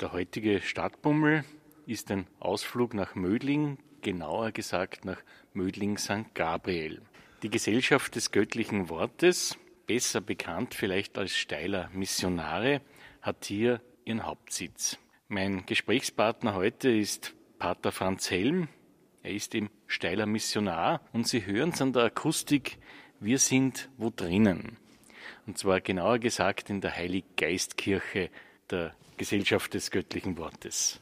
Der heutige Stadtbummel ist ein Ausflug nach Mödling, genauer gesagt nach Mödling St. Gabriel. Die Gesellschaft des göttlichen Wortes, besser bekannt vielleicht als Steiler Missionare, hat hier ihren Hauptsitz. Mein Gesprächspartner heute ist Pater Franz Helm. Er ist im Steiler Missionar und Sie hören es an der Akustik, wir sind wo drinnen. Und zwar genauer gesagt in der Heiliggeistkirche der Gesellschaft des göttlichen Wortes.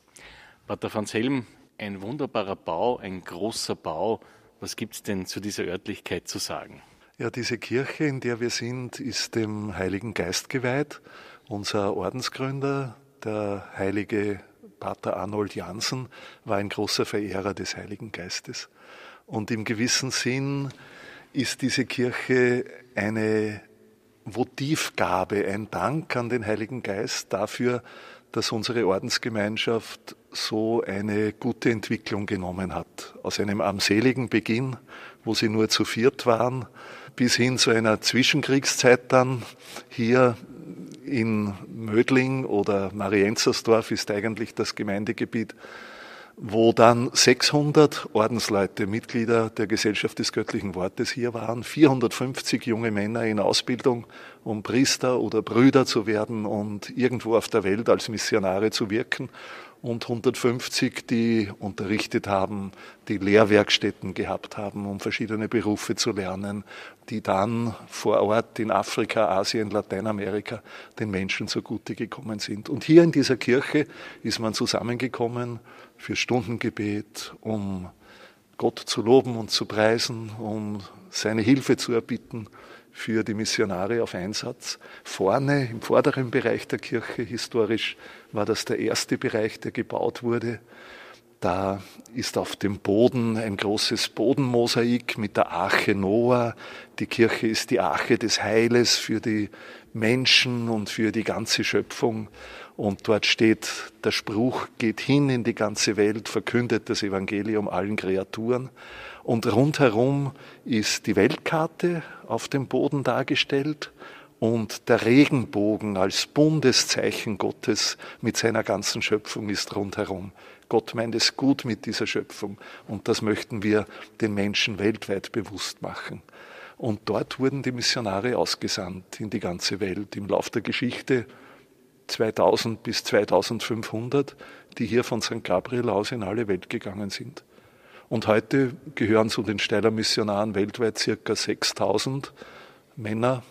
Pater Franz Helm, ein wunderbarer Bau, ein großer Bau, was gibt es denn zu dieser Örtlichkeit zu sagen? Ja, diese Kirche, in der wir sind, ist dem Heiligen Geist geweiht. Unser Ordensgründer, der heilige Pater Arnold Jansen, war ein großer Verehrer des Heiligen Geistes. Und im gewissen Sinn ist diese Kirche eine Votivgabe, ein Dank an den Heiligen Geist dafür, dass unsere Ordensgemeinschaft so eine gute Entwicklung genommen hat. Aus einem armseligen Beginn, wo sie nur zu viert waren, bis hin zu einer Zwischenkriegszeit dann hier in Mödling oder Marienzersdorf ist eigentlich das Gemeindegebiet, wo dann 600 Ordensleute, Mitglieder der Gesellschaft des göttlichen Wortes hier waren, 450 junge Männer in Ausbildung, um Priester oder Brüder zu werden und irgendwo auf der Welt als Missionare zu wirken und 150, die unterrichtet haben, die Lehrwerkstätten gehabt haben, um verschiedene Berufe zu lernen, die dann vor Ort in Afrika, Asien, Lateinamerika den Menschen zugute gekommen sind. Und hier in dieser Kirche ist man zusammengekommen für Stundengebet, um Gott zu loben und zu preisen, um seine Hilfe zu erbitten für die Missionare auf Einsatz. Vorne im vorderen Bereich der Kirche, historisch war das der erste Bereich, der gebaut wurde. Da ist auf dem Boden ein großes Bodenmosaik mit der Arche Noah. Die Kirche ist die Arche des Heiles für die Menschen und für die ganze Schöpfung. Und dort steht der Spruch, geht hin in die ganze Welt, verkündet das Evangelium allen Kreaturen. Und rundherum ist die Weltkarte auf dem Boden dargestellt und der Regenbogen als Bundeszeichen Gottes mit seiner ganzen Schöpfung ist rundherum. Gott meint es gut mit dieser Schöpfung und das möchten wir den Menschen weltweit bewusst machen. Und dort wurden die Missionare ausgesandt in die ganze Welt. Im Lauf der Geschichte 2000 bis 2500, die hier von St. Gabriel aus in alle Welt gegangen sind. Und heute gehören zu den Steiler Missionaren weltweit circa 6000 Männer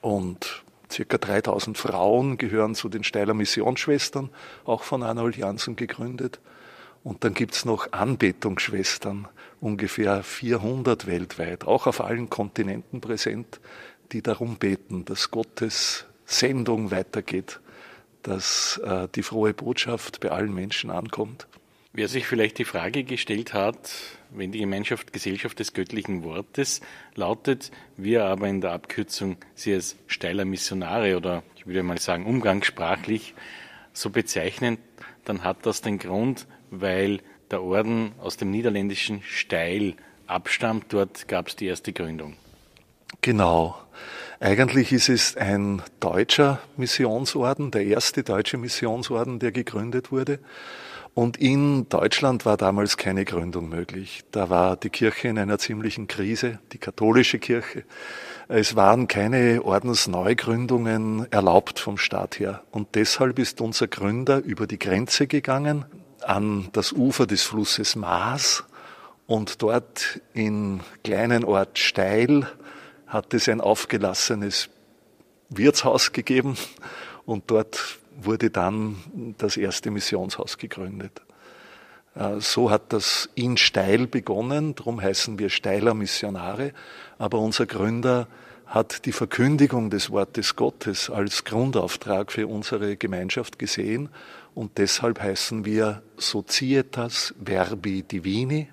und circa 3000 Frauen gehören zu den Steiler Missionsschwestern, auch von Arnold Janssen gegründet. Und dann gibt's noch Anbetungsschwestern, ungefähr 400 weltweit, auch auf allen Kontinenten präsent, die darum beten, dass Gottes Sendung weitergeht, dass äh, die frohe Botschaft bei allen Menschen ankommt. Wer sich vielleicht die Frage gestellt hat, wenn die Gemeinschaft Gesellschaft des göttlichen Wortes lautet, wir aber in der Abkürzung sie als steiler Missionare oder ich würde mal sagen umgangssprachlich so bezeichnen, dann hat das den Grund, weil der Orden aus dem niederländischen Steil abstammt. Dort gab es die erste Gründung. Genau. Eigentlich ist es ein deutscher Missionsorden, der erste deutsche Missionsorden, der gegründet wurde. Und in Deutschland war damals keine Gründung möglich. Da war die Kirche in einer ziemlichen Krise, die katholische Kirche. Es waren keine Ordensneugründungen erlaubt vom Staat her. Und deshalb ist unser Gründer über die Grenze gegangen an das Ufer des Flusses Maas und dort in kleinen Ort Steil hat es ein aufgelassenes Wirtshaus gegeben und dort wurde dann das erste Missionshaus gegründet. Äh, so hat das in Steil begonnen, darum heißen wir Steiler Missionare, aber unser Gründer hat die Verkündigung des Wortes Gottes als Grundauftrag für unsere Gemeinschaft gesehen und deshalb heißen wir Societas Verbi Divini,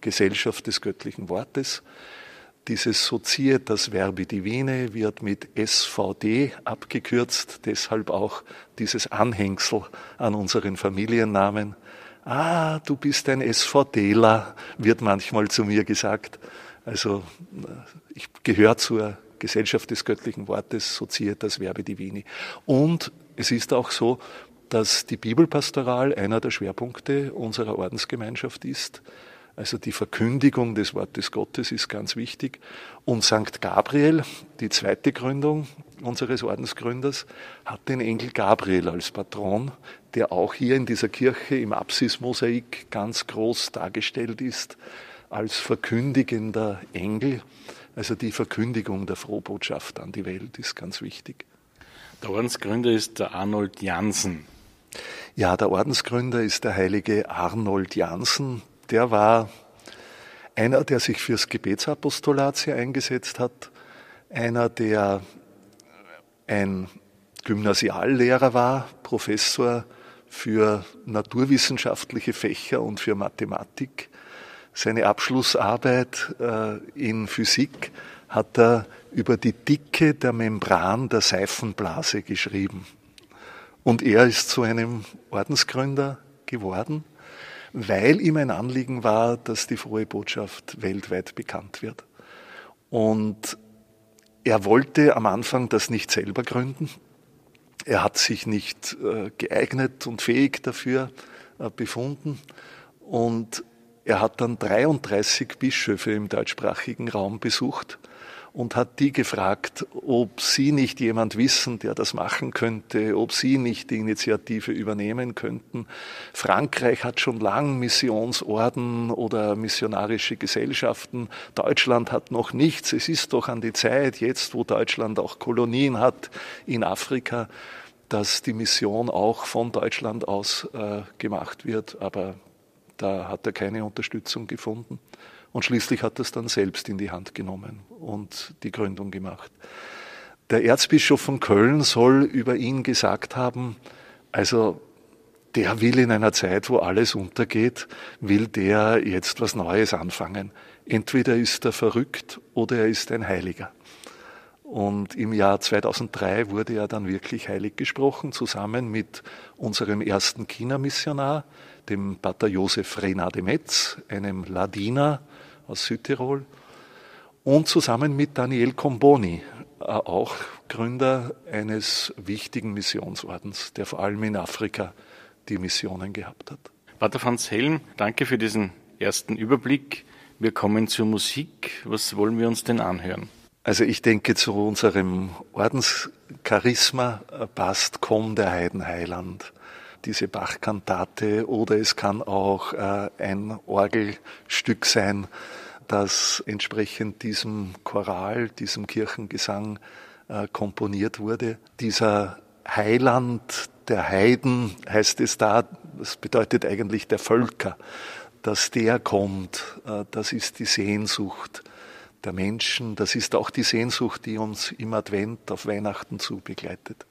Gesellschaft des göttlichen Wortes. Dieses Societas Verbi Divine wird mit SVD abgekürzt, deshalb auch dieses Anhängsel an unseren Familiennamen. Ah, du bist ein SVDler, wird manchmal zu mir gesagt. Also ich gehöre zur Gesellschaft des göttlichen Wortes, Societas Verbi Divini. Und es ist auch so, dass die Bibelpastoral einer der Schwerpunkte unserer Ordensgemeinschaft ist. Also die Verkündigung des Wortes Gottes ist ganz wichtig. Und St. Gabriel, die zweite Gründung unseres Ordensgründers, hat den Engel Gabriel als Patron, der auch hier in dieser Kirche im Apsismosaik ganz groß dargestellt ist, als verkündigender Engel. Also die Verkündigung der Frohbotschaft an die Welt ist ganz wichtig. Der Ordensgründer ist der Arnold Jansen. Ja, der Ordensgründer ist der heilige Arnold Jansen, der war einer, der sich fürs Gebetsapostolat sehr eingesetzt hat, einer, der ein Gymnasiallehrer war, Professor für naturwissenschaftliche Fächer und für Mathematik. Seine Abschlussarbeit äh, in Physik hat er über die Dicke der Membran der Seifenblase geschrieben. Und er ist zu einem Ordensgründer geworden weil ihm ein Anliegen war, dass die frohe Botschaft weltweit bekannt wird. Und er wollte am Anfang das nicht selber gründen. Er hat sich nicht äh, geeignet und fähig dafür äh, befunden. Und er hat dann 33 Bischöfe im deutschsprachigen Raum besucht und hat die gefragt, ob sie nicht jemand wissen, der das machen könnte, ob sie nicht die Initiative übernehmen könnten. Frankreich hat schon lang Missionsorden oder missionarische Gesellschaften. Deutschland hat noch nichts. Es ist doch an die Zeit, jetzt wo Deutschland auch Kolonien hat in Afrika, dass die Mission auch von Deutschland aus äh, gemacht wird. Aber da hat er keine Unterstützung gefunden. Und schließlich hat er es dann selbst in die Hand genommen und die Gründung gemacht. Der Erzbischof von Köln soll über ihn gesagt haben, also der will in einer Zeit, wo alles untergeht, will der jetzt was Neues anfangen. Entweder ist er verrückt oder er ist ein Heiliger. Und im Jahr 2003 wurde er dann wirklich heilig gesprochen, zusammen mit unserem ersten China-Missionar, dem Pater Josef Renade Metz, einem Ladiner, aus Südtirol und zusammen mit Daniel Comboni, äh, auch Gründer eines wichtigen Missionsordens, der vor allem in Afrika die Missionen gehabt hat. Pater Franz Helm, danke für diesen ersten Überblick. Wir kommen zur Musik. Was wollen wir uns denn anhören? Also ich denke, zu unserem Ordenscharisma passt Komm der Heidenheiland diese Bachkantate oder es kann auch äh, ein Orgelstück sein, das entsprechend diesem Choral, diesem Kirchengesang äh, komponiert wurde. Dieser Heiland der Heiden heißt es da, das bedeutet eigentlich der Völker, dass der kommt, äh, das ist die Sehnsucht der Menschen, das ist auch die Sehnsucht, die uns im Advent auf Weihnachten zu begleitet.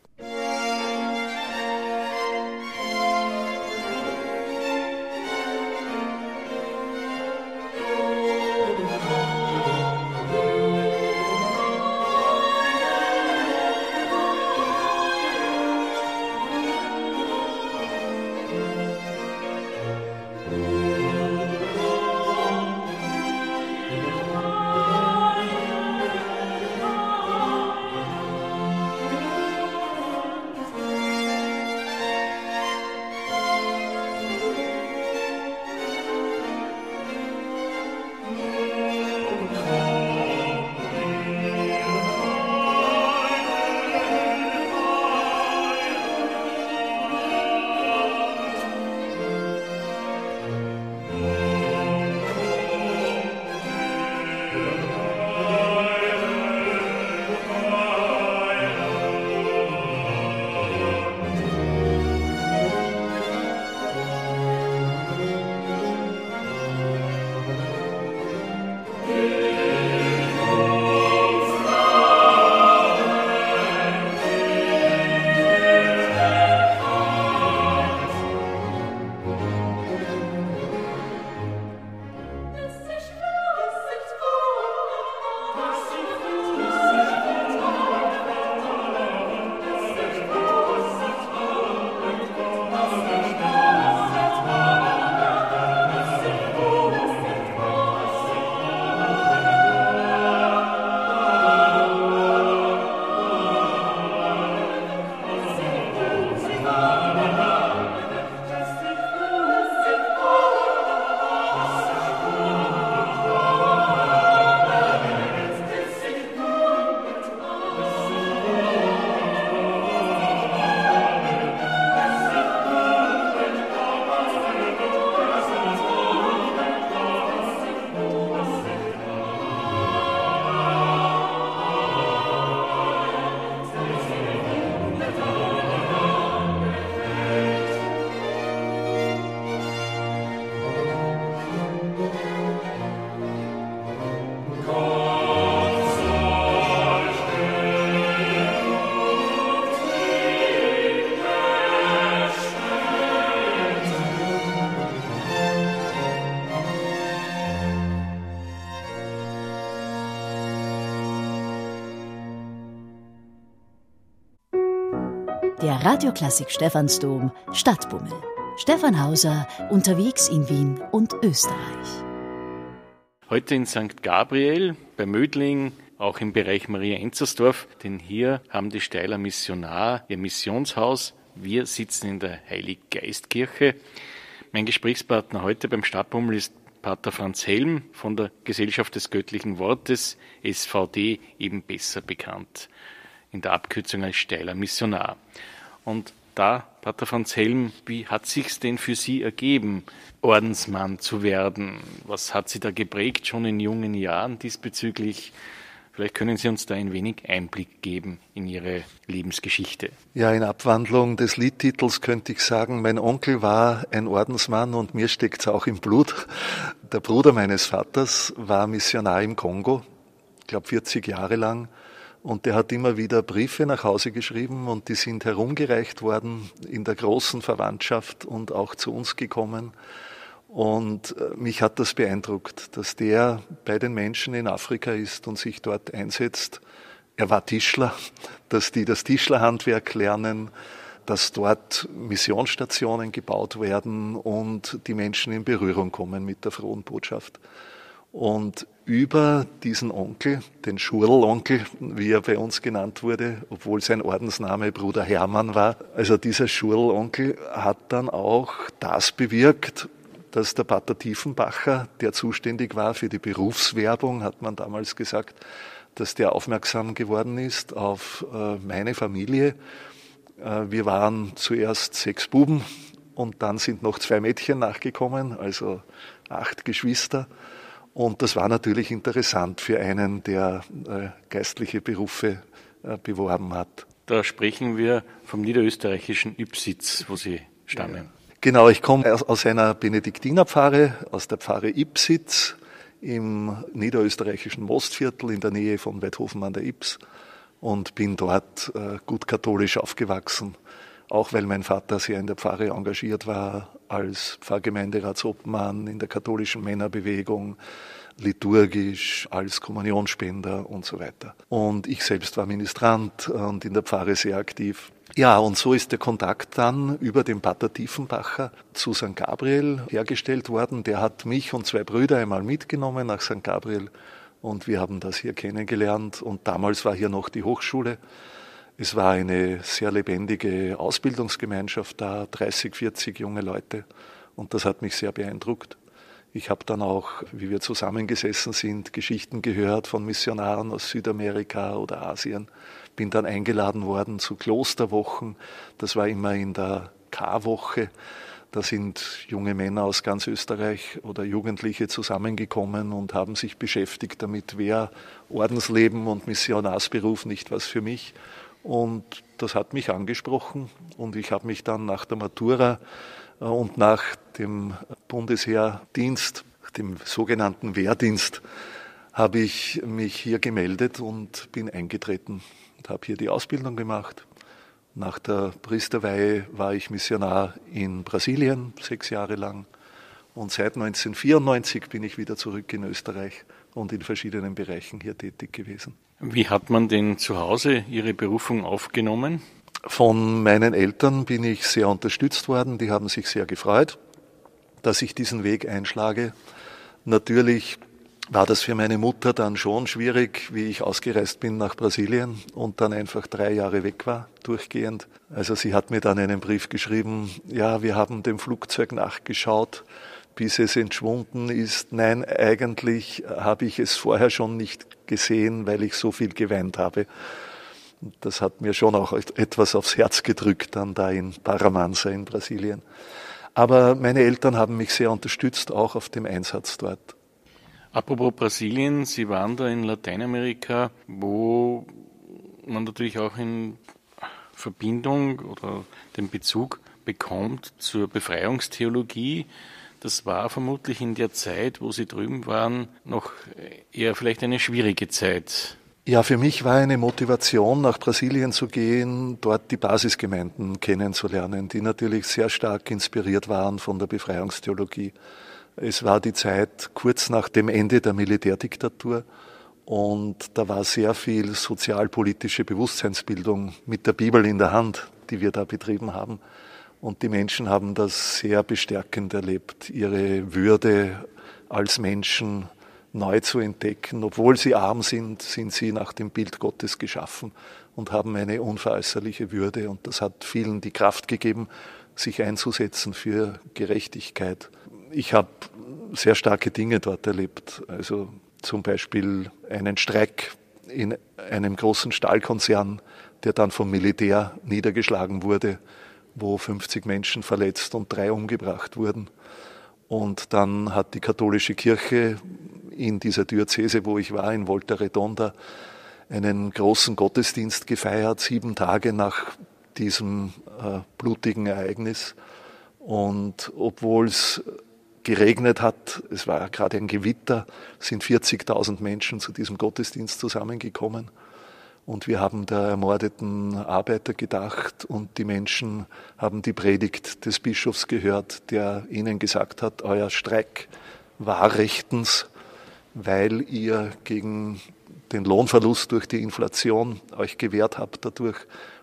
Radioklassik Stephansdom Stadtbummel. Stefan Hauser unterwegs in Wien und Österreich. Heute in St. Gabriel bei Mödling, auch im Bereich Maria Enzersdorf, denn hier haben die Steiler Missionar ihr Missionshaus. Wir sitzen in der Heiliggeistkirche. Mein Gesprächspartner heute beim Stadtbummel ist Pater Franz Helm von der Gesellschaft des göttlichen Wortes, SVD, eben besser bekannt, in der Abkürzung als Steiler Missionar. Und da, Pater Franz Helm, wie hat sich's denn für Sie ergeben, Ordensmann zu werden? Was hat Sie da geprägt schon in jungen Jahren diesbezüglich? Vielleicht können Sie uns da ein wenig Einblick geben in Ihre Lebensgeschichte. Ja, in Abwandlung des Liedtitels könnte ich sagen, mein Onkel war ein Ordensmann und mir steckt's auch im Blut. Der Bruder meines Vaters war Missionar im Kongo, ich glaube 40 Jahre lang. Und der hat immer wieder Briefe nach Hause geschrieben und die sind herumgereicht worden in der großen Verwandtschaft und auch zu uns gekommen. Und äh, mich hat das beeindruckt, dass der bei den Menschen in Afrika ist und sich dort einsetzt. Er war Tischler, dass die das Tischlerhandwerk lernen, dass dort Missionsstationen gebaut werden und die Menschen in Berührung kommen mit der frohen Botschaft. Und über diesen Onkel, den Schurl-Onkel, wie er bei uns genannt wurde, obwohl sein Ordensname Bruder Hermann war, also dieser Schurl-Onkel hat dann auch das bewirkt, dass der Pater Tiefenbacher, der zuständig war für die Berufswerbung, hat man damals gesagt, dass der aufmerksam geworden ist auf äh, meine Familie. Äh, wir waren zuerst sechs Buben und dann sind noch zwei Mädchen nachgekommen, also acht Geschwister. Und das war natürlich interessant für einen, der äh, geistliche Berufe äh, beworben hat. Da sprechen wir vom niederösterreichischen Ipsitz, wo Sie stammen. Ja. Genau, ich komme aus einer Benediktinerpfarre, aus der Pfarre Ipsitz im niederösterreichischen Mostviertel in der Nähe von Weidhofen an der Ips und bin dort äh, gut katholisch aufgewachsen auch weil mein Vater sehr in der Pfarre engagiert war, als Pfarrgemeinderatsobmann in der katholischen Männerbewegung, liturgisch, als Kommunionspender und so weiter. Und ich selbst war Ministrant und in der Pfarre sehr aktiv. Ja, und so ist der Kontakt dann über den Pater Tiefenbacher zu St. Gabriel hergestellt worden. Der hat mich und zwei Brüder einmal mitgenommen nach St. Gabriel und wir haben das hier kennengelernt. Und damals war hier noch die Hochschule. Es war eine sehr lebendige Ausbildungsgemeinschaft da, 30, 40 junge Leute. Und das hat mich sehr beeindruckt. Ich habe dann auch, wie wir zusammengesessen sind, Geschichten gehört von Missionaren aus Südamerika oder Asien. Bin dann eingeladen worden zu Klosterwochen. Das war immer in der K-Woche. Da sind junge Männer aus ganz Österreich oder Jugendliche zusammengekommen und haben sich beschäftigt damit, wer Ordensleben und Missionarsberuf nicht was für mich. Und das hat mich angesprochen und ich habe mich dann nach der Matura äh, und nach dem Bundesheerdienst, dem sogenannten Wehrdienst, habe ich mich hier gemeldet und bin eingetreten und habe hier die Ausbildung gemacht. Nach der Priesterweihe war ich Missionar in Brasilien sechs Jahre lang und seit 1994 bin ich wieder zurück in Österreich und in verschiedenen Bereichen hier tätig gewesen. Wie hat man denn zu Hause Ihre Berufung aufgenommen? Von meinen Eltern bin ich sehr unterstützt worden. Die haben sich sehr gefreut, dass ich diesen Weg einschlage. Natürlich war das für meine Mutter dann schon schwierig, wie ich ausgereist bin nach Brasilien und dann einfach drei Jahre weg war, durchgehend. Also sie hat mir dann einen Brief geschrieben, ja, wir haben dem Flugzeug nachgeschaut, bis es entschwunden ist. Nein, eigentlich habe ich es vorher schon nicht gesehen, weil ich so viel geweint habe. Das hat mir schon auch etwas aufs Herz gedrückt, dann da in Paramansa in Brasilien. Aber meine Eltern haben mich sehr unterstützt, auch auf dem Einsatz dort. Apropos Brasilien, Sie waren da in Lateinamerika, wo man natürlich auch in Verbindung oder den Bezug bekommt zur Befreiungstheologie. Das war vermutlich in der Zeit, wo Sie drüben waren, noch eher vielleicht eine schwierige Zeit. Ja, für mich war eine Motivation, nach Brasilien zu gehen, dort die Basisgemeinden kennenzulernen, die natürlich sehr stark inspiriert waren von der Befreiungstheologie. Es war die Zeit kurz nach dem Ende der Militärdiktatur und da war sehr viel sozialpolitische Bewusstseinsbildung mit der Bibel in der Hand die wir da betrieben haben. Und die Menschen haben das sehr bestärkend erlebt, ihre Würde als Menschen neu zu entdecken. Obwohl sie arm sind, sind sie nach dem Bild Gottes geschaffen und haben eine unveräußerliche Würde. Und das hat vielen die Kraft gegeben, sich einzusetzen für Gerechtigkeit. Ich habe sehr starke Dinge dort erlebt. Also zum Beispiel einen Streik in einem großen Stahlkonzern, der dann vom Militär niedergeschlagen wurde, wo 50 Menschen verletzt und drei umgebracht wurden. Und dann hat die katholische Kirche in dieser Diözese, wo ich war, in Volta Redonda, einen großen Gottesdienst gefeiert, sieben Tage nach diesem äh, blutigen Ereignis. Und obwohl es geregnet hat, es war gerade ein Gewitter, sind 40.000 Menschen zu diesem Gottesdienst zusammengekommen. Und wir haben der ermordeten Arbeiter gedacht und die Menschen haben die Predigt des Bischofs gehört, der ihnen gesagt hat, euer Streik war rechtens, weil ihr gegen den Lohnverlust durch die Inflation euch gewehrt habt dadurch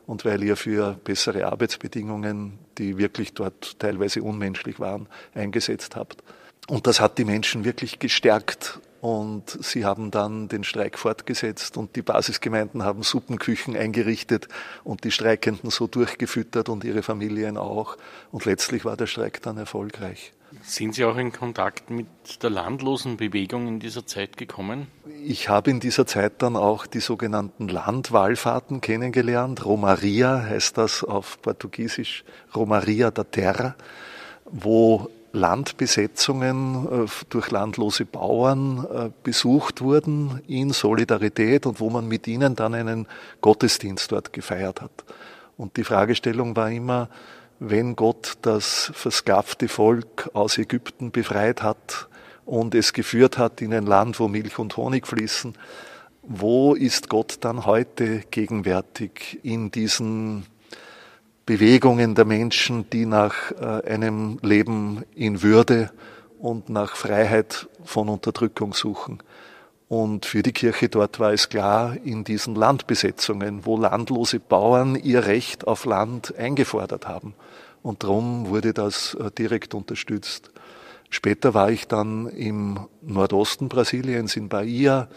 und weil ihr für bessere Arbeitsbedingungen, die wirklich dort teilweise unmenschlich waren, eingesetzt habt. Und das hat die Menschen wirklich gestärkt und sie haben dann den Streik fortgesetzt und die Basisgemeinden haben Suppenküchen eingerichtet und die Streikenden so durchgefüttert und ihre Familien auch. Und letztlich war der Streik dann erfolgreich. Sind Sie auch in Kontakt mit der landlosen Bewegung in dieser Zeit gekommen? Ich habe in dieser Zeit dann auch die sogenannten Landwallfahrten kennengelernt. Romaria heißt das auf Portugiesisch, Romaria da Terra, wo Landbesetzungen äh, durch landlose Bauern äh, besucht wurden in Solidarität und wo man mit ihnen dann einen Gottesdienst dort gefeiert hat. Und die Fragestellung war immer, wenn Gott das versklavte Volk aus Ägypten befreit hat und es geführt hat in ein Land, wo Milch und Honig fließen, wo ist Gott dann heute gegenwärtig in diesen Bewegungen der Menschen, die nach äh, einem Leben in Würde und nach Freiheit von Unterdrückung suchen. Und für die Kirche dort war es klar, in diesen Landbesetzungen, wo landlose Bauern ihr Recht auf Land eingefordert haben. Und darum wurde das äh, direkt unterstützt. Später war ich dann im Nordosten Brasiliens, in Bahia,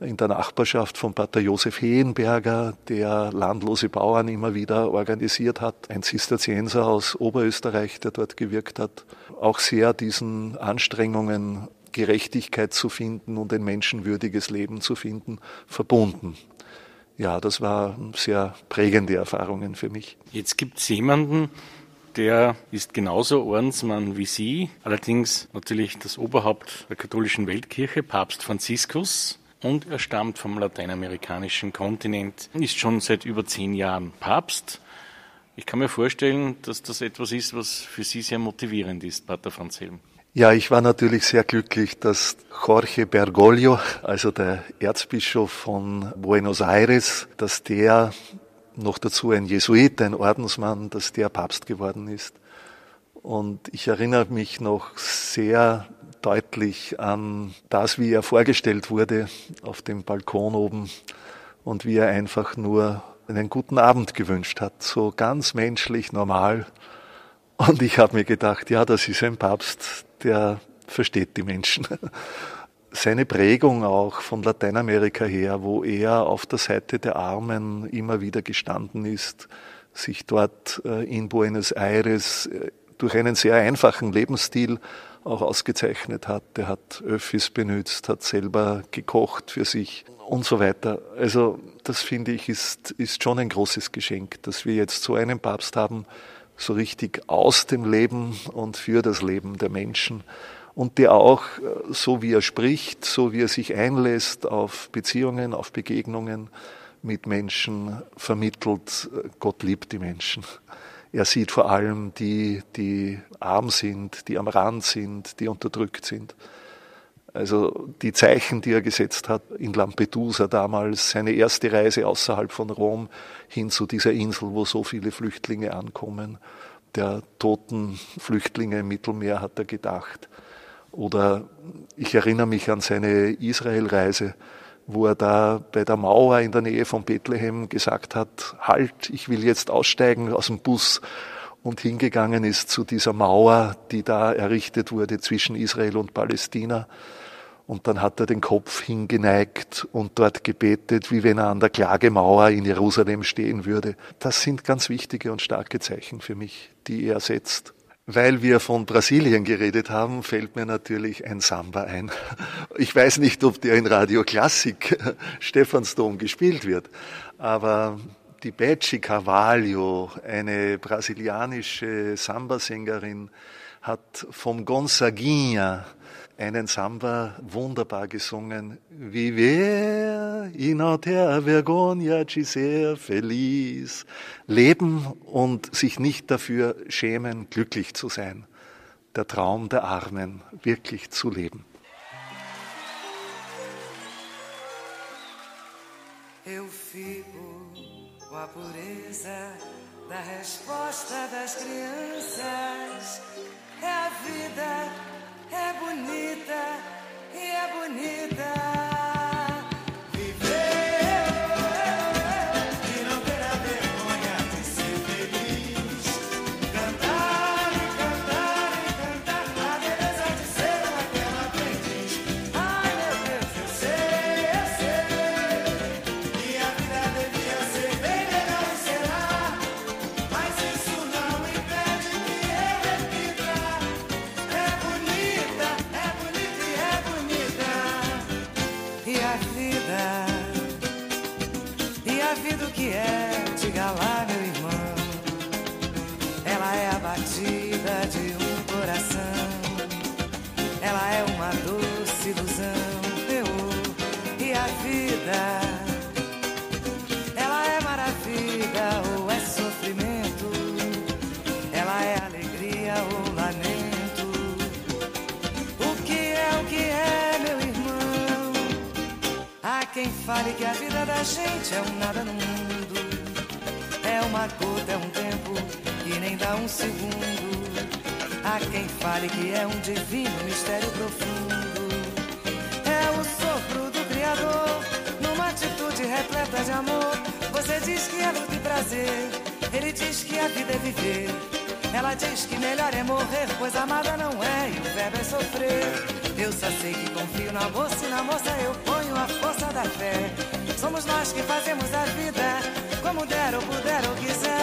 in der Nachbarschaft von Pater Josef Hehenberger, der landlose Bauern immer wieder organisiert hat, ein Zisterzienser aus Oberösterreich, der dort gewirkt hat, auch sehr diesen Anstrengungen, Gerechtigkeit zu finden und ein menschenwürdiges Leben zu finden, verbunden. Ja, das waren sehr prägende Erfahrungen für mich. Jetzt gibt es jemanden, der ist genauso Ordensmann wie Sie, allerdings natürlich das Oberhaupt der katholischen Weltkirche, Papst Franziskus und er stammt vom lateinamerikanischen Kontinent, ist schon seit über zehn Jahren Papst. Ich kann mir vorstellen, dass das etwas ist, was für Sie sehr motivierend ist, Pater Franz Helm. Ja, ich war natürlich sehr glücklich, dass Jorge Bergoglio, also der Erzbischof von Buenos Aires, dass der noch dazu ein Jesuit, ein Ordensmann, dass der Papst geworden ist. Und ich erinnere mich noch sehr deutlich an das, wie er vorgestellt wurde auf dem Balkon oben und wie er einfach nur einen guten Abend gewünscht hat, so ganz menschlich, normal. Und ich habe mir gedacht, ja, das ist ein Papst, der versteht die Menschen. Seine Prägung auch von Lateinamerika her, wo er auf der Seite der Armen immer wieder gestanden ist, sich dort äh, in Buenos Aires äh, durch einen sehr einfachen Lebensstil auch ausgezeichnet hat. Der hat Öffis benutzt, hat selber gekocht für sich und so weiter. Also das finde ich ist, ist schon ein großes Geschenk, dass wir jetzt so einen Papst haben, so richtig aus dem Leben und für das Leben der Menschen und der auch, so wie er spricht, so wie er sich einlässt auf Beziehungen, auf Begegnungen mit Menschen, vermittelt, Gott liebt die Menschen. Er sieht vor allem die, die arm sind, die am Rand sind, die unterdrückt sind. Also die Zeichen, die er gesetzt hat in Lampedusa damals, seine erste Reise außerhalb von Rom hin zu dieser Insel, wo so viele Flüchtlinge ankommen, der toten Flüchtlinge im Mittelmeer hat er gedacht. Oder ich erinnere mich an seine Israelreise, wo er da bei der Mauer in der Nähe von Bethlehem gesagt hat, halt, ich will jetzt aussteigen aus dem Bus und hingegangen ist zu dieser Mauer, die da errichtet wurde zwischen Israel und Palästina. Und dann hat er den Kopf hingeneigt und dort gebetet, wie wenn er an der Klagemauer in Jerusalem stehen würde. Das sind ganz wichtige und starke Zeichen für mich, die er setzt. Weil wir von Brasilien geredet haben, fällt mir natürlich ein Samba ein. Ich weiß nicht, ob der in Radio Klassik Stephansdom gespielt wird, aber die Betsy Carvalho, eine brasilianische Samba-Sängerin, hat vom Gonzaguinha einen Samba wunderbar gesungen. Viver e não ter vergonha de ser feliz. Leben und sich nicht dafür schämen, glücklich zu sein. Der Traum der Armen, wirklich zu leben. Eu fico com a pureza da resposta das crianças. É a vida é bonita e é bonita. Morrer, pois amada não é e o verbo é sofrer. Eu só sei que confio na moça e na moça eu ponho a força da fé. Somos nós que fazemos a vida como der ou puder ou quiser.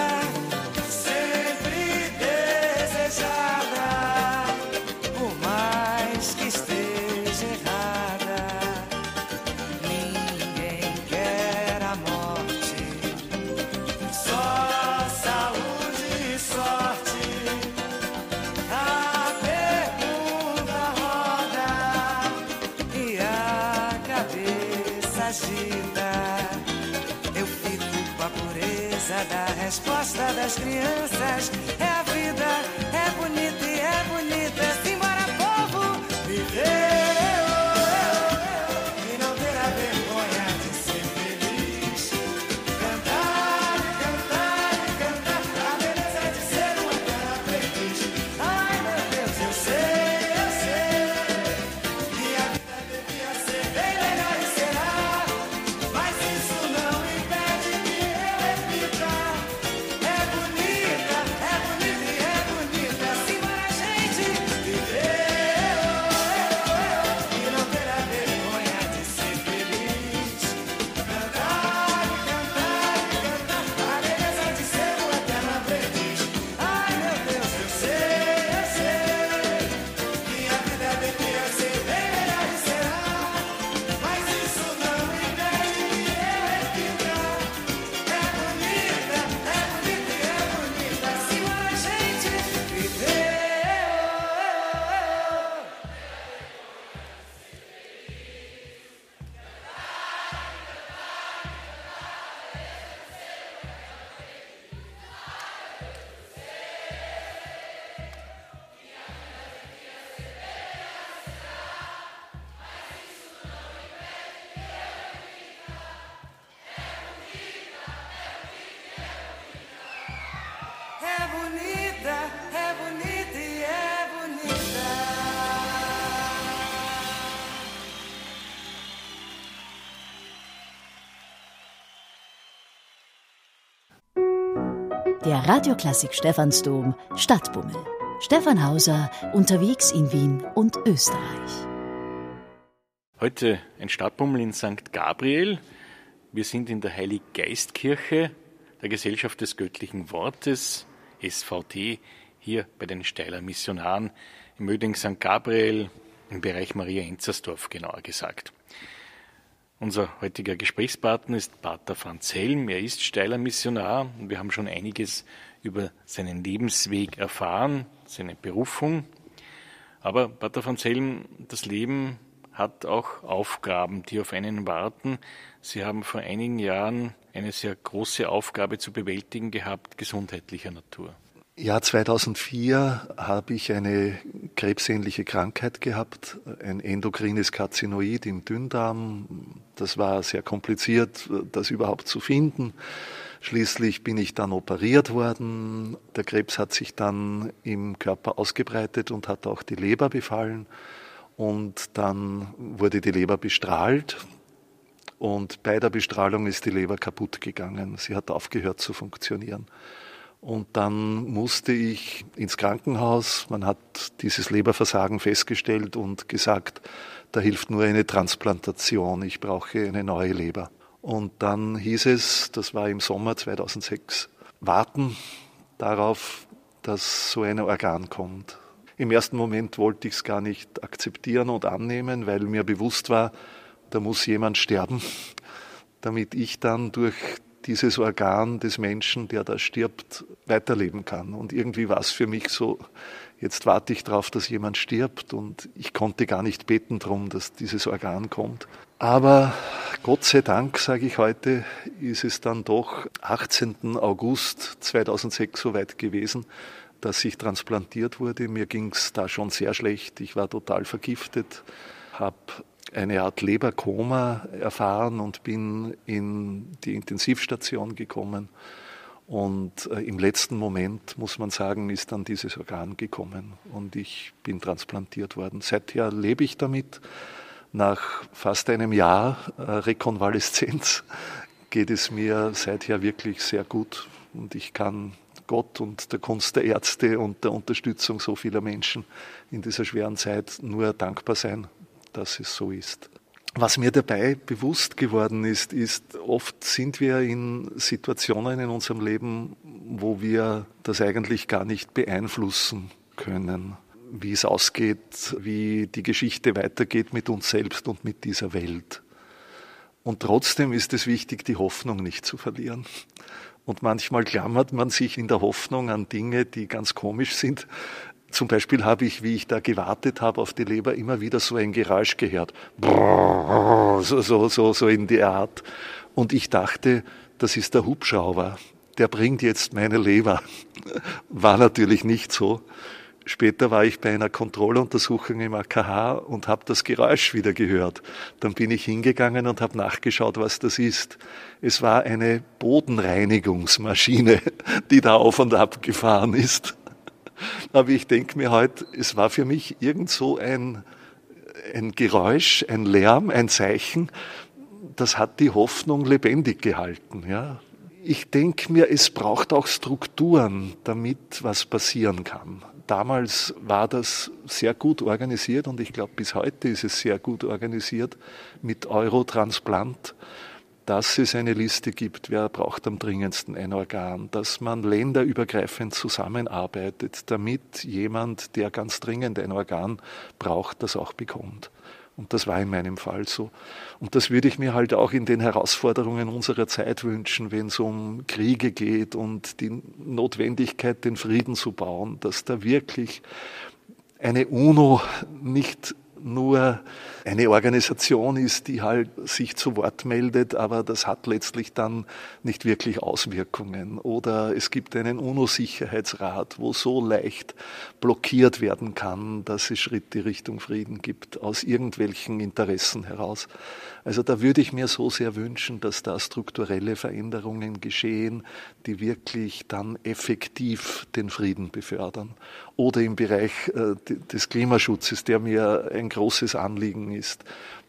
Resposta das crianças. É a vida, é bonita e é bonita. Simbora, Der Radioklassik Stephansdom Stadtbummel. Stefan Hauser unterwegs in Wien und Österreich. Heute ein Stadtbummel in St. Gabriel. Wir sind in der Heiliggeistkirche der Gesellschaft des göttlichen Wortes, SVT, hier bei den Steiler Missionaren im Möding St. Gabriel im Bereich Maria Enzersdorf genauer gesagt. Unser heutiger Gesprächspartner ist Pater Franz Helm. Er ist steiler Missionar und wir haben schon einiges über seinen Lebensweg erfahren, seine Berufung. Aber Pater Franz Helm, das Leben hat auch Aufgaben, die auf einen warten. Sie haben vor einigen Jahren eine sehr große Aufgabe zu bewältigen gehabt, gesundheitlicher Natur. Ja, 2004 habe ich eine krebsähnliche Krankheit gehabt, ein endokrines Karzinoid im Dünndarm. Das war sehr kompliziert, das überhaupt zu finden. Schließlich bin ich dann operiert worden. Der Krebs hat sich dann im Körper ausgebreitet und hat auch die Leber befallen. Und dann wurde die Leber bestrahlt. Und bei der Bestrahlung ist die Leber kaputt gegangen. Sie hat aufgehört zu funktionieren. Und dann musste ich ins Krankenhaus. Man hat dieses Leberversagen festgestellt und gesagt, da hilft nur eine Transplantation. Ich brauche eine neue Leber. Und dann hieß es, das war im Sommer 2006, warten darauf, dass so ein Organ kommt. Im ersten Moment wollte ich es gar nicht akzeptieren und annehmen, weil mir bewusst war, da muss jemand sterben, damit ich dann durch dieses Organ des Menschen, der da stirbt, weiterleben kann. Und irgendwie war es für mich so, jetzt warte ich darauf, dass jemand stirbt und ich konnte gar nicht beten darum, dass dieses Organ kommt. Aber Gott sei Dank, sage ich heute, ist es dann doch 18. August 2006 soweit gewesen, dass ich transplantiert wurde. Mir ging es da schon sehr schlecht. Ich war total vergiftet, habe eine Art Leberkoma erfahren und bin in die Intensivstation gekommen. Und äh, im letzten Moment, muss man sagen, ist dann dieses Organ gekommen und ich bin transplantiert worden. Seither lebe ich damit. Nach fast einem Jahr äh, Rekonvaleszenz geht es mir seither wirklich sehr gut und ich kann Gott und der Kunst der Ärzte und der Unterstützung so vieler Menschen in dieser schweren Zeit nur dankbar sein dass es so ist. Was mir dabei bewusst geworden ist, ist, oft sind wir in Situationen in unserem Leben, wo wir das eigentlich gar nicht beeinflussen können, wie es ausgeht, wie die Geschichte weitergeht mit uns selbst und mit dieser Welt. Und trotzdem ist es wichtig, die Hoffnung nicht zu verlieren. Und manchmal klammert man sich in der Hoffnung an Dinge, die ganz komisch sind, zum Beispiel habe ich, wie ich da gewartet habe auf die Leber, immer wieder so ein Geräusch gehört. So, so, so, so in die Art. Und ich dachte, das ist der Hubschrauber. Der bringt jetzt meine Leber. War natürlich nicht so. Später war ich bei einer Kontrolluntersuchung im AKH und habe das Geräusch wieder gehört. Dann bin ich hingegangen und habe nachgeschaut, was das ist. Es war eine Bodenreinigungsmaschine, die da auf und ab gefahren ist. Aber ich denke mir heute, halt, es war für mich irgend so ein, ein Geräusch, ein Lärm, ein Zeichen, das hat die Hoffnung lebendig gehalten. Ja. Ich denke mir, es braucht auch Strukturen, damit was passieren kann. Damals war das sehr gut organisiert und ich glaube, bis heute ist es sehr gut organisiert mit Eurotransplant dass es eine Liste gibt, wer braucht am dringendsten ein Organ, dass man länderübergreifend zusammenarbeitet, damit jemand, der ganz dringend ein Organ braucht, das auch bekommt. Und das war in meinem Fall so. Und das würde ich mir halt auch in den Herausforderungen unserer Zeit wünschen, wenn es um Kriege geht und die Notwendigkeit, den Frieden zu bauen, dass da wirklich eine UNO nicht nur eine Organisation ist, die halt sich zu Wort meldet, aber das hat letztlich dann nicht wirklich Auswirkungen. Oder es gibt einen UNO-Sicherheitsrat, wo so leicht blockiert werden kann, dass es Schritte Richtung Frieden gibt, aus irgendwelchen Interessen heraus. Also da würde ich mir so sehr wünschen, dass da strukturelle Veränderungen geschehen, die wirklich dann effektiv den Frieden befördern. Oder im Bereich äh, des Klimaschutzes, der mir ein großes Anliegen ist,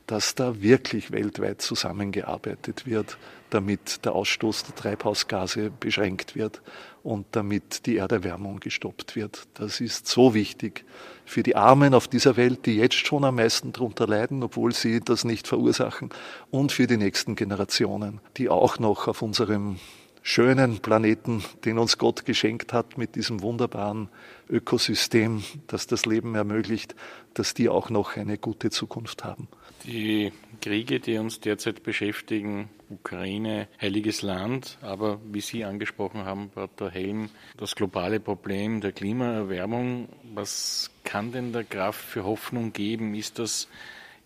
dass da wirklich weltweit zusammengearbeitet wird, damit der Ausstoß der Treibhausgase beschränkt wird und damit die Erderwärmung gestoppt wird. Das ist so wichtig für die Armen auf dieser Welt, die jetzt schon am meisten darunter leiden, obwohl sie das nicht verursachen, und für die nächsten Generationen, die auch noch auf unserem schönen Planeten, den uns Gott geschenkt hat, mit diesem wunderbaren Ökosystem, das das Leben ermöglicht, dass die auch noch eine gute Zukunft haben. Die Kriege, die uns derzeit beschäftigen, Ukraine, heiliges Land, aber wie Sie angesprochen haben, Pater Helm, das globale Problem der Klimaerwärmung, was kann denn der Kraft für Hoffnung geben? Ist das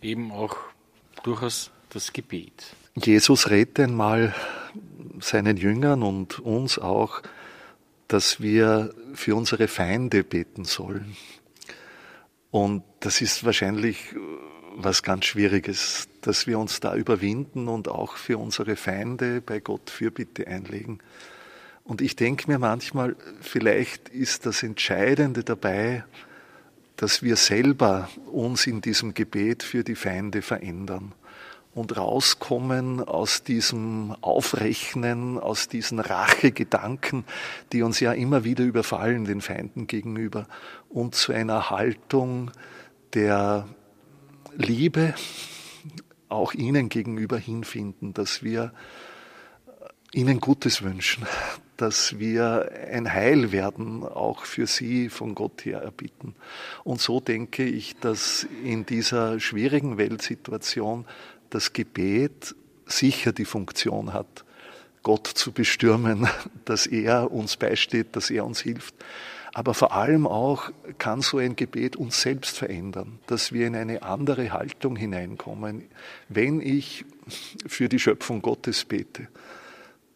eben auch durchaus das Gebet? Jesus rät einmal seinen Jüngern und uns auch, dass wir für unsere Feinde beten sollen. Und das ist wahrscheinlich was ganz Schwieriges, dass wir uns da überwinden und auch für unsere Feinde bei Gott Fürbitte einlegen. Und ich denke mir manchmal, vielleicht ist das Entscheidende dabei, dass wir selber uns in diesem Gebet für die Feinde verändern und rauskommen aus diesem Aufrechnen, aus diesen Rachegedanken, die uns ja immer wieder überfallen, den Feinden gegenüber, und zu einer Haltung der Liebe auch ihnen gegenüber hinfinden, dass wir ihnen Gutes wünschen, dass wir ein Heil werden, auch für sie von Gott her erbitten. Und so denke ich, dass in dieser schwierigen Weltsituation das Gebet sicher die Funktion hat, Gott zu bestürmen, dass er uns beisteht, dass er uns hilft. Aber vor allem auch kann so ein Gebet uns selbst verändern, dass wir in eine andere Haltung hineinkommen. Wenn ich für die Schöpfung Gottes bete,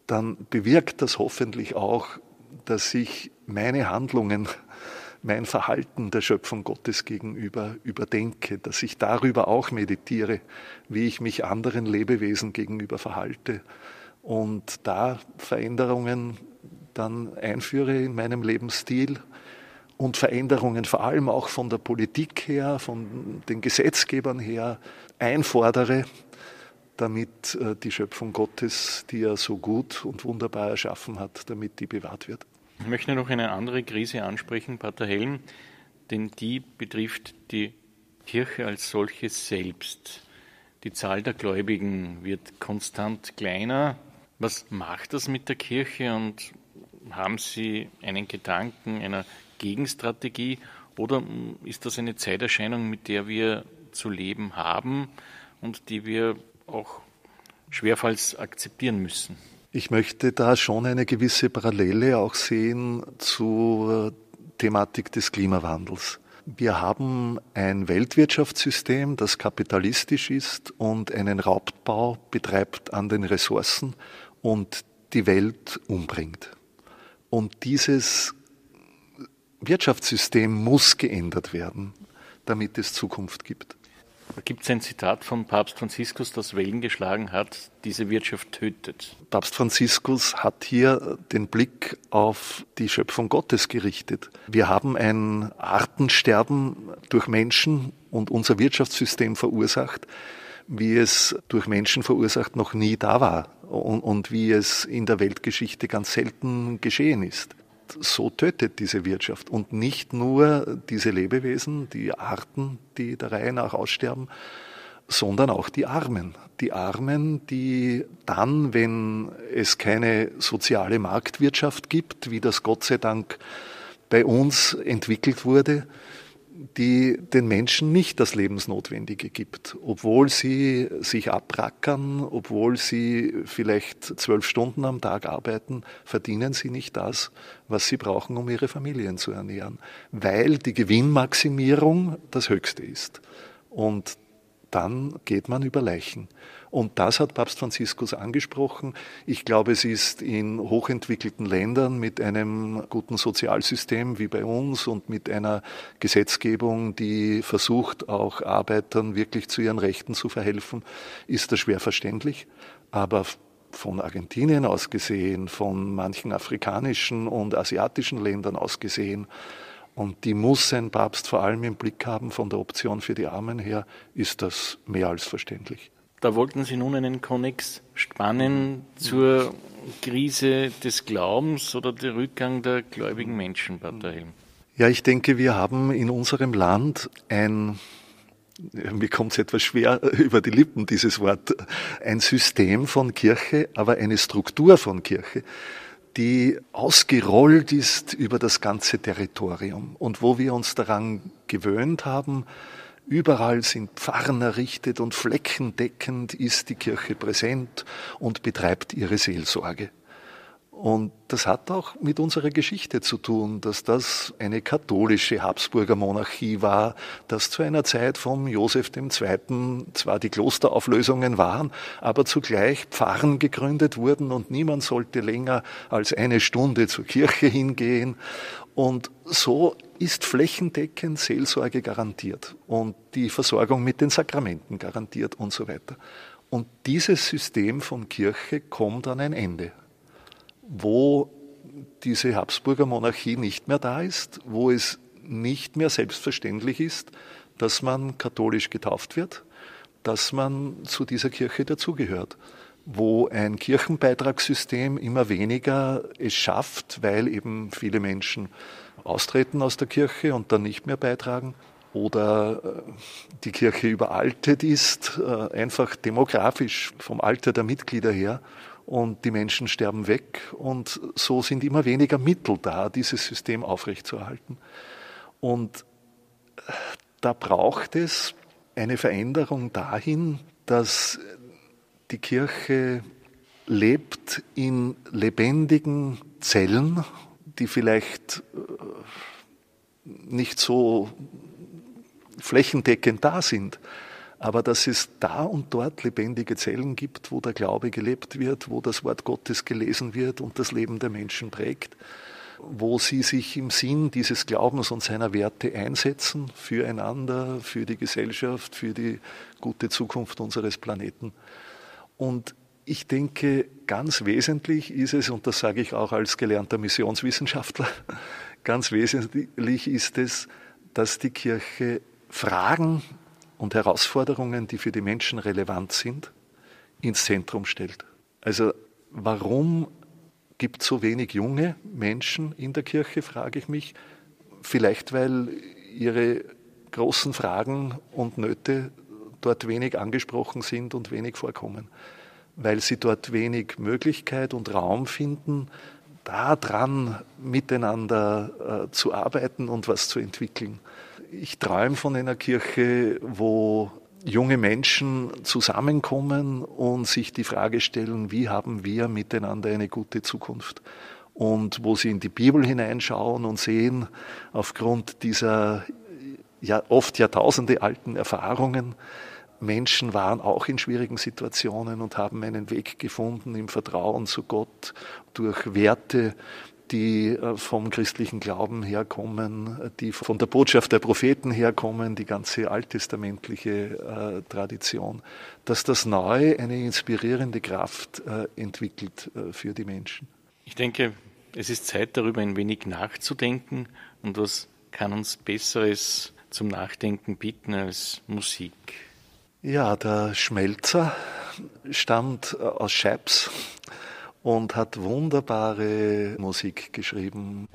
dann bewirkt das hoffentlich auch, dass ich meine Handlungen mein Verhalten der Schöpfung Gottes gegenüber überdenke, dass ich darüber auch meditiere, wie ich mich anderen Lebewesen gegenüber verhalte und da Veränderungen dann einführe in meinem Lebensstil und Veränderungen vor allem auch von der Politik her, von den Gesetzgebern her einfordere, damit äh, die Schöpfung Gottes, die er so gut und wunderbar erschaffen hat, damit die bewahrt wird. Ich möchte noch eine andere Krise ansprechen, Pater Helm, denn die betrifft die Kirche als solche selbst. Die Zahl der Gläubigen wird konstant kleiner. Was macht das mit der Kirche und haben Sie einen Gedanken einer Gegenstrategie oder ist das eine Zeiterscheinung, mit der wir zu leben haben und die wir auch schwerfalls akzeptieren müssen? Ich möchte da schon eine gewisse Parallele auch sehen zur Thematik des Klimawandels. Wir haben ein Weltwirtschaftssystem, das kapitalistisch ist und einen Raubbau betreibt an den Ressourcen und die Welt umbringt. Und dieses Wirtschaftssystem muss geändert werden, damit es Zukunft gibt. Da gibt es ein Zitat von Papst Franziskus, das Wellen geschlagen hat, diese Wirtschaft tötet. Papst Franziskus hat hier den Blick auf die Schöpfung Gottes gerichtet. Wir haben ein Artensterben durch Menschen und unser Wirtschaftssystem verursacht, wie es durch Menschen verursacht noch nie da war und, und wie es in der Weltgeschichte ganz selten geschehen ist so tötet diese Wirtschaft. Und nicht nur diese Lebewesen, die Arten, die der Reihe nach aussterben, sondern auch die Armen. Die Armen, die dann, wenn es keine soziale Marktwirtschaft gibt, wie das Gott sei Dank bei uns entwickelt wurde, die den Menschen nicht das Lebensnotwendige gibt, obwohl sie sich abrackern, obwohl sie vielleicht zwölf Stunden am Tag arbeiten, verdienen sie nicht das, was sie brauchen, um ihre Familien zu ernähren, weil die Gewinnmaximierung das Höchste ist. Und dann geht man über Leichen. Und das hat Papst Franziskus angesprochen. Ich glaube, es ist in hochentwickelten Ländern mit einem guten Sozialsystem wie bei uns und mit einer Gesetzgebung, die versucht, auch Arbeitern wirklich zu ihren Rechten zu verhelfen, ist das schwer verständlich. Aber von Argentinien aus gesehen, von manchen afrikanischen und asiatischen Ländern aus gesehen, und die muss ein Papst vor allem im Blick haben, von der Option für die Armen her, ist das mehr als verständlich. Da wollten Sie nun einen Konnex spannen zur Krise des Glaubens oder der Rückgang der gläubigen Menschen, Pater Helm. Ja, ich denke, wir haben in unserem Land ein mir kommt es etwas schwer über die Lippen, dieses Wort, ein System von Kirche, aber eine Struktur von Kirche, die ausgerollt ist über das ganze Territorium und wo wir uns daran gewöhnt haben, Überall sind Pfarren errichtet und fleckendeckend ist die Kirche präsent und betreibt ihre Seelsorge. Und das hat auch mit unserer Geschichte zu tun, dass das eine katholische Habsburger Monarchie war, dass zu einer Zeit von Joseph II. zwar die Klosterauflösungen waren, aber zugleich Pfarren gegründet wurden und niemand sollte länger als eine Stunde zur Kirche hingehen. Und so ist flächendeckend Seelsorge garantiert und die Versorgung mit den Sakramenten garantiert und so weiter. Und dieses System von Kirche kommt an ein Ende wo diese Habsburger Monarchie nicht mehr da ist, wo es nicht mehr selbstverständlich ist, dass man katholisch getauft wird, dass man zu dieser Kirche dazugehört, wo ein Kirchenbeitragssystem immer weniger es schafft, weil eben viele Menschen austreten aus der Kirche und dann nicht mehr beitragen oder äh, die Kirche überaltet ist, äh, einfach demografisch vom Alter der Mitglieder her und die Menschen sterben weg und so sind immer weniger Mittel da, dieses System aufrechtzuerhalten. Und da braucht es eine Veränderung dahin, dass die Kirche lebt in lebendigen Zellen, die vielleicht äh, nicht so flächendeckend da sind, aber dass es da und dort lebendige Zellen gibt, wo der Glaube gelebt wird, wo das Wort Gottes gelesen wird und das Leben der Menschen prägt, wo sie sich im Sinn dieses Glaubens und seiner Werte einsetzen, füreinander, für die Gesellschaft, für die gute Zukunft unseres Planeten. Und ich denke, ganz wesentlich ist es, und das sage ich auch als gelernter Missionswissenschaftler, ganz wesentlich ist es, dass die Kirche Fragen und Herausforderungen, die für die Menschen relevant sind, ins Zentrum stellt. Also warum gibt es so wenig junge Menschen in der Kirche, frage ich mich. Vielleicht, weil ihre großen Fragen und Nöte dort wenig angesprochen sind und wenig vorkommen, weil sie dort wenig Möglichkeit und Raum finden, daran miteinander äh, zu arbeiten und was zu entwickeln ich träume von einer Kirche, wo junge Menschen zusammenkommen und sich die Frage stellen, wie haben wir miteinander eine gute Zukunft? Und wo sie in die Bibel hineinschauen und sehen, aufgrund dieser ja, oft Jahrtausende alten Erfahrungen, Menschen waren auch in schwierigen Situationen und haben einen Weg gefunden im Vertrauen zu Gott durch Werte, die äh, vom christlichen Glauben herkommen, die von der Botschaft der Propheten herkommen, die ganze alttestamentliche äh, Tradition, dass das Neue eine inspirierende Kraft äh, entwickelt für die Menschen. Ich denke, es ist Zeit, darüber ein wenig nachzudenken und was kann uns Besseres zum Nachdenken bieten als Musik? Ja, der Schmelzer stammt aus Scheibs und hat wunderbare Musik geschrieben.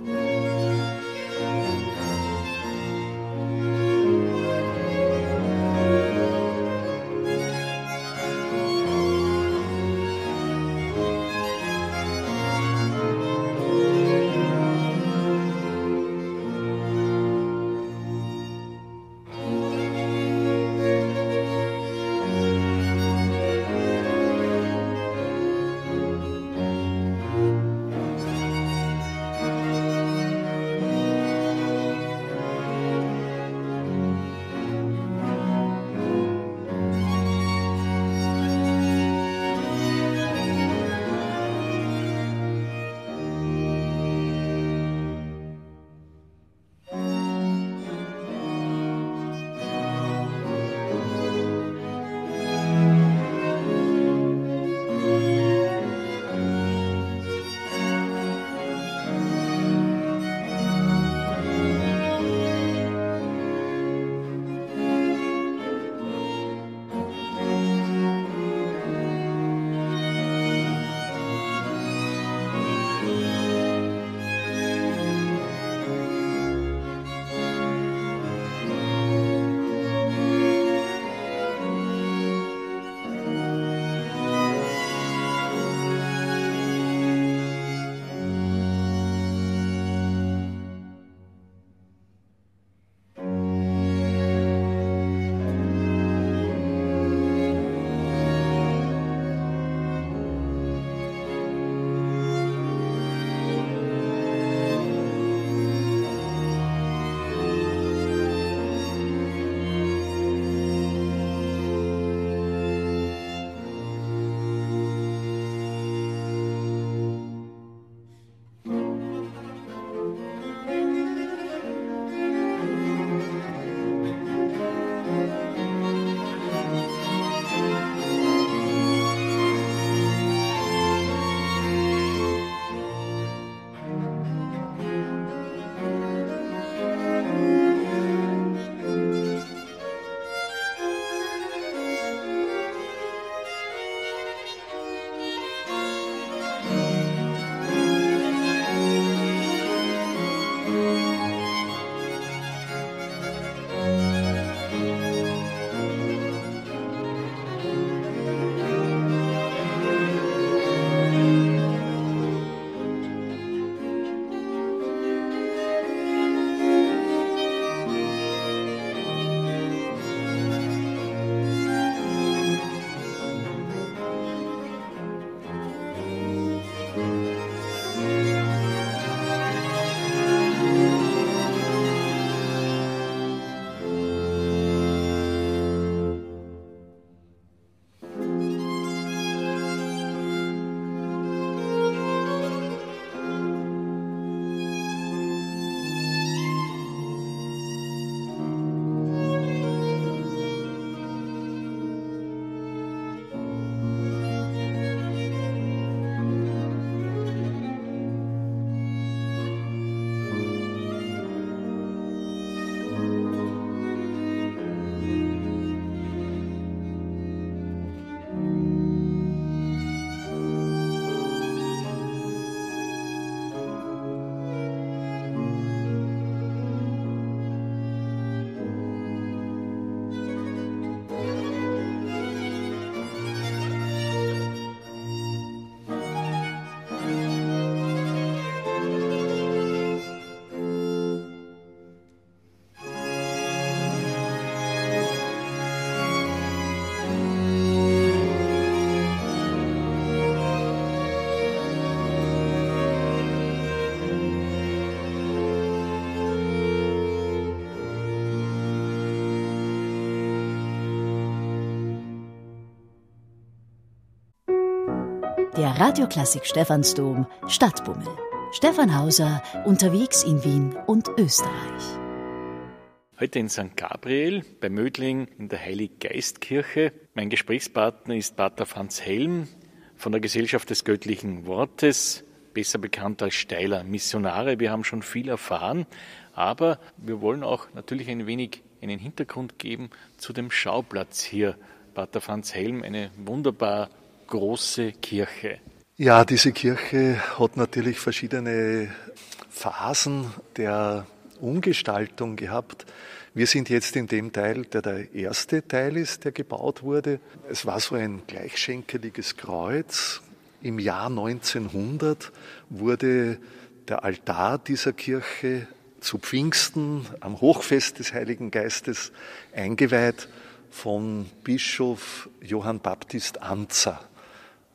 Der Radioklassik Stephansdom Stadtbummel. Stefan Hauser unterwegs in Wien und Österreich. Heute in St. Gabriel bei Mödling in der Heiliggeistkirche. Mein Gesprächspartner ist Pater Franz Helm von der Gesellschaft des göttlichen Wortes, besser bekannt als Steiler Missionare. Wir haben schon viel erfahren, aber wir wollen auch natürlich ein wenig einen Hintergrund geben zu dem Schauplatz hier. Pater Franz Helm, eine wunderbar große Kirche. Ja, diese Kirche hat natürlich verschiedene Phasen der Umgestaltung gehabt. Wir sind jetzt in dem Teil, der der erste Teil ist, der gebaut wurde. Es war so ein gleichschenkeliges Kreuz. Im Jahr 1900 wurde der Altar dieser Kirche zu Pfingsten am Hochfest des Heiligen Geistes eingeweiht von Bischof Johann Baptist Anzer,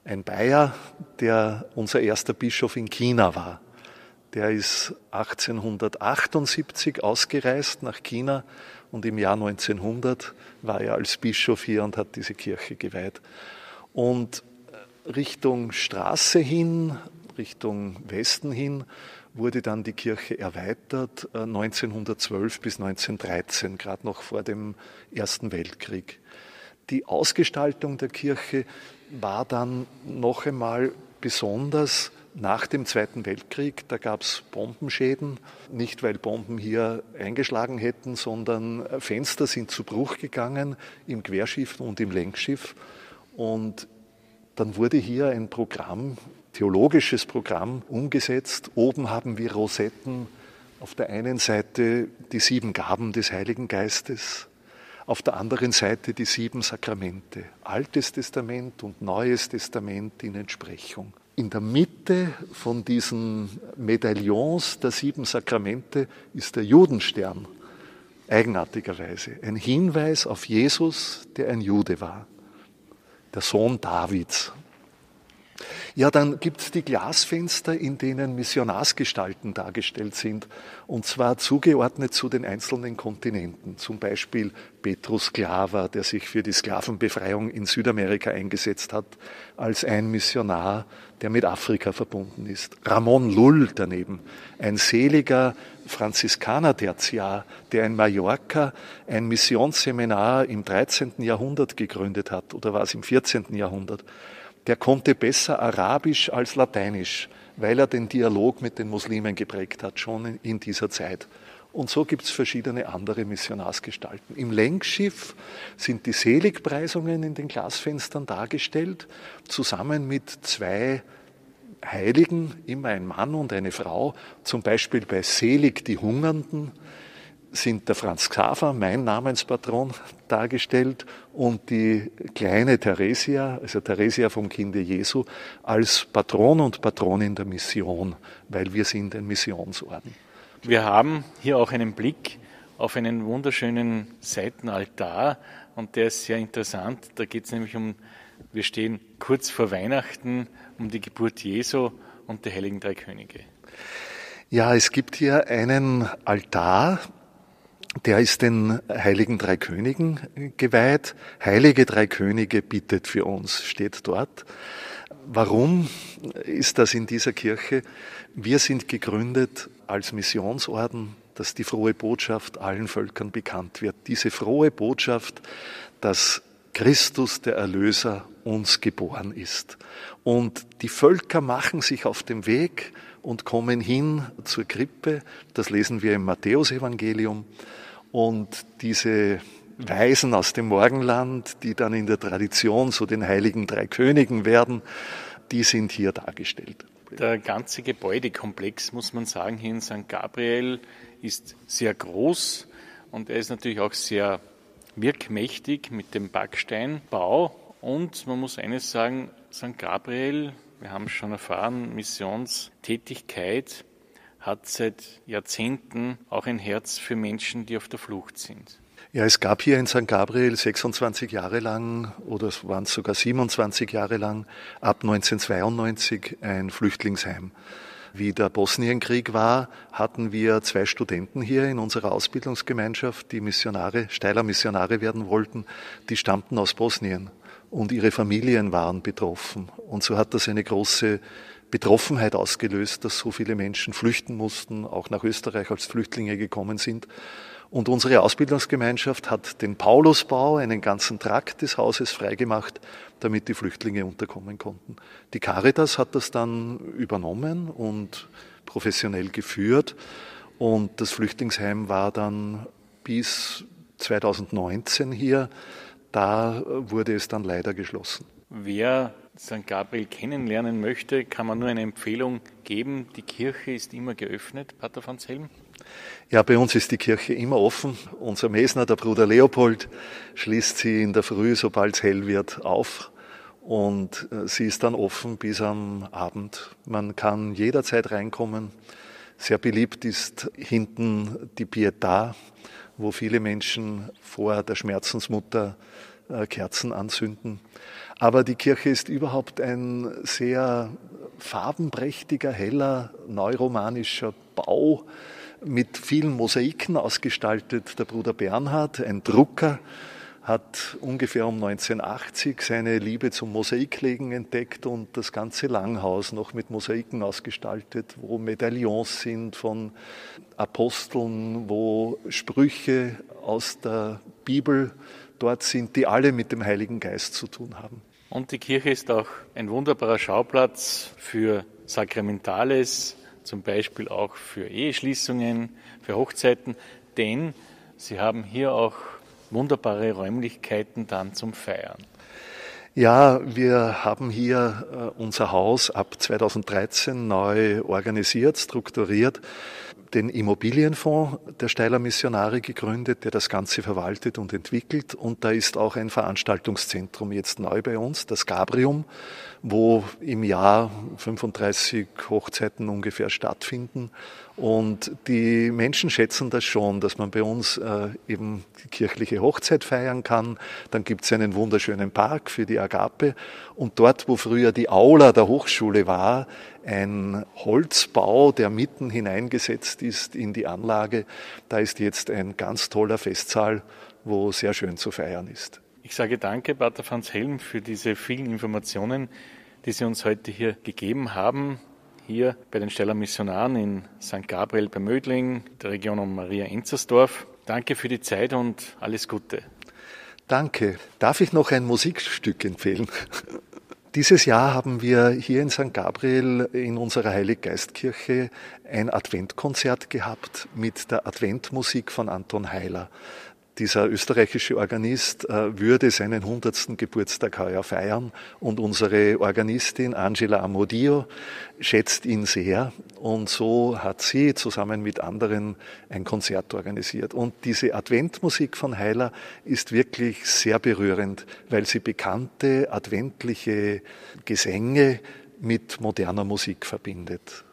ein Bayer, der unser erster Bischof in China war. Der ist 1878 ausgereist nach China und im Jahr 1900 war er als Bischof hier und hat diese Kirche geweiht. Und Richtung Straße hin, Richtung Westen hin, wurde dann die Kirche erweitert 1912 äh, bis 1913, gerade noch vor dem Ersten Weltkrieg. Die Ausgestaltung der Kirche war dann noch einmal besonders nach dem Zweiten Weltkrieg. Da gab es Bombenschäden, nicht weil Bomben hier eingeschlagen hätten, sondern Fenster sind zu Bruch gegangen im Querschiff und im Längsschiff. Und dann wurde hier ein Programm theologisches Programm umgesetzt. Oben haben wir Rosetten. Auf der einen Seite die sieben Gaben des Heiligen Geistes, auf der anderen Seite die sieben Sakramente, Altes Testament und Neues Testament in Entsprechung. In der Mitte von diesen Medaillons der sieben Sakramente ist der Judenstern, eigenartigerweise, ein Hinweis auf Jesus, der ein Jude war, der Sohn Davids, ja, dann gibt es die Glasfenster, in denen Missionarsgestalten dargestellt sind, und zwar zugeordnet zu den einzelnen Kontinenten. Zum Beispiel Petrus Claver, der sich für die Sklavenbefreiung in Südamerika eingesetzt hat, als ein Missionar, der mit Afrika verbunden ist. Ramon Lull daneben, ein seliger Franziskaner-Tertiar, der in Mallorca ein Missionsseminar im 13. Jahrhundert gegründet hat, oder war es im 14. Jahrhundert der konnte besser Arabisch als Lateinisch, weil er den Dialog mit den Muslimen geprägt hat, schon in dieser Zeit. Und so gibt es verschiedene andere Missionarsgestalten. Im Lenkschiff sind die Seligpreisungen in den Glasfenstern dargestellt, zusammen mit zwei Heiligen, immer ein Mann und eine Frau, zum Beispiel bei Selig die Hungernden, sind der Franz Xaver, mein Namenspatron, dargestellt und die kleine Theresia, also Theresia vom Kinde Jesu, als Patron und Patronin der Mission, weil wir sind ein Missionsorden. Wir haben hier auch einen Blick auf einen wunderschönen Seitenaltar und der ist sehr interessant. Da geht es nämlich um, wir stehen kurz vor Weihnachten, um die Geburt Jesu und der Heiligen Drei Könige. Ja, es gibt hier einen Altar, der ist den heiligen drei Königen geweiht. Heilige drei Könige bittet für uns, steht dort. Warum ist das in dieser Kirche? Wir sind gegründet als Missionsorden, dass die frohe Botschaft allen Völkern bekannt wird. Diese frohe Botschaft, dass Christus der Erlöser uns geboren ist. Und die Völker machen sich auf den Weg und kommen hin zur Krippe. Das lesen wir im Matthäusevangelium. Und diese Weisen aus dem Morgenland, die dann in der Tradition zu den heiligen drei Königen werden, die sind hier dargestellt. Der ganze Gebäudekomplex, muss man sagen, hier in St. Gabriel ist sehr groß und er ist natürlich auch sehr wirkmächtig mit dem Backsteinbau. Und man muss eines sagen, St. Gabriel, wir haben schon erfahren, Missionstätigkeit hat seit Jahrzehnten auch ein Herz für Menschen, die auf der Flucht sind. Ja, es gab hier in St. Gabriel 26 Jahre lang oder es waren sogar 27 Jahre lang ab 1992 ein Flüchtlingsheim. Wie der Bosnienkrieg war, hatten wir zwei Studenten hier in unserer Ausbildungsgemeinschaft, die Missionare, Steiler Missionare werden wollten. Die stammten aus Bosnien. Und ihre Familien waren betroffen. Und so hat das eine große Betroffenheit ausgelöst, dass so viele Menschen flüchten mussten, auch nach Österreich als Flüchtlinge gekommen sind. Und unsere Ausbildungsgemeinschaft hat den Paulusbau, einen ganzen Trakt des Hauses freigemacht, damit die Flüchtlinge unterkommen konnten. Die Caritas hat das dann übernommen und professionell geführt. Und das Flüchtlingsheim war dann bis 2019 hier. Da wurde es dann leider geschlossen. Wer St. Gabriel kennenlernen möchte, kann man nur eine Empfehlung geben. Die Kirche ist immer geöffnet, Pater van Helm. Ja, bei uns ist die Kirche immer offen. Unser Mesner, der Bruder Leopold, schließt sie in der Früh, sobald es hell wird, auf. Und äh, sie ist dann offen bis am Abend. Man kann jederzeit reinkommen. Sehr beliebt ist hinten die Pietà, wo viele Menschen vor der Schmerzensmutter äh, Kerzen anzünden. Aber die Kirche ist überhaupt ein sehr farbenprächtiger, heller, neuromanischer Bau mit vielen Mosaiken ausgestaltet. Der Bruder Bernhard, ein Drucker, hat ungefähr um 1980 seine Liebe zum Mosaiklegen entdeckt und das ganze Langhaus noch mit Mosaiken ausgestaltet, wo Medaillons sind von Aposteln, wo Sprüche aus der Bibel dort sind, die alle mit dem Heiligen Geist zu tun haben. Und die Kirche ist auch ein wunderbarer Schauplatz für Sakramentales, zum Beispiel auch für Eheschließungen, für Hochzeiten, denn sie haben hier auch wunderbare Räumlichkeiten dann zum Feiern. Ja, wir haben hier äh, unser Haus ab 2013 neu organisiert, strukturiert, den Immobilienfonds der Steiler Missionare gegründet, der das Ganze verwaltet und entwickelt. Und da ist auch ein Veranstaltungszentrum jetzt neu bei uns, das Gabrium, wo im Jahr 35 Hochzeiten ungefähr stattfinden. Und die Menschen schätzen das schon, dass man bei uns äh, eben die kirchliche Hochzeit feiern kann. Dann gibt es einen wunderschönen Park für die Agape. Und dort, wo früher die Aula der Hochschule war, ein Holzbau, der mitten hineingesetzt ist in die Anlage, da ist jetzt ein ganz toller Festsaal, wo sehr schön zu feiern ist. Ich sage danke, Pater Franz Helm, für diese vielen Informationen, die Sie uns heute hier gegeben haben. Hier bei den Steller Missionaren in St. Gabriel bei Mödling, der Region um Maria Enzersdorf. Danke für die Zeit und alles Gute. Danke. Darf ich noch ein Musikstück empfehlen? Dieses Jahr haben wir hier in St. Gabriel in unserer Heiliggeistkirche ein Adventkonzert gehabt mit der Adventmusik von Anton Heiler dieser österreichische Organist äh, würde seinen 100. Geburtstag heuer feiern und unsere Organistin Angela Amodio schätzt ihn sehr und so hat sie zusammen mit anderen ein Konzert organisiert. Und diese Adventmusik von Heiler ist wirklich sehr berührend, weil sie bekannte adventliche Gesänge mit moderner Musik verbindet.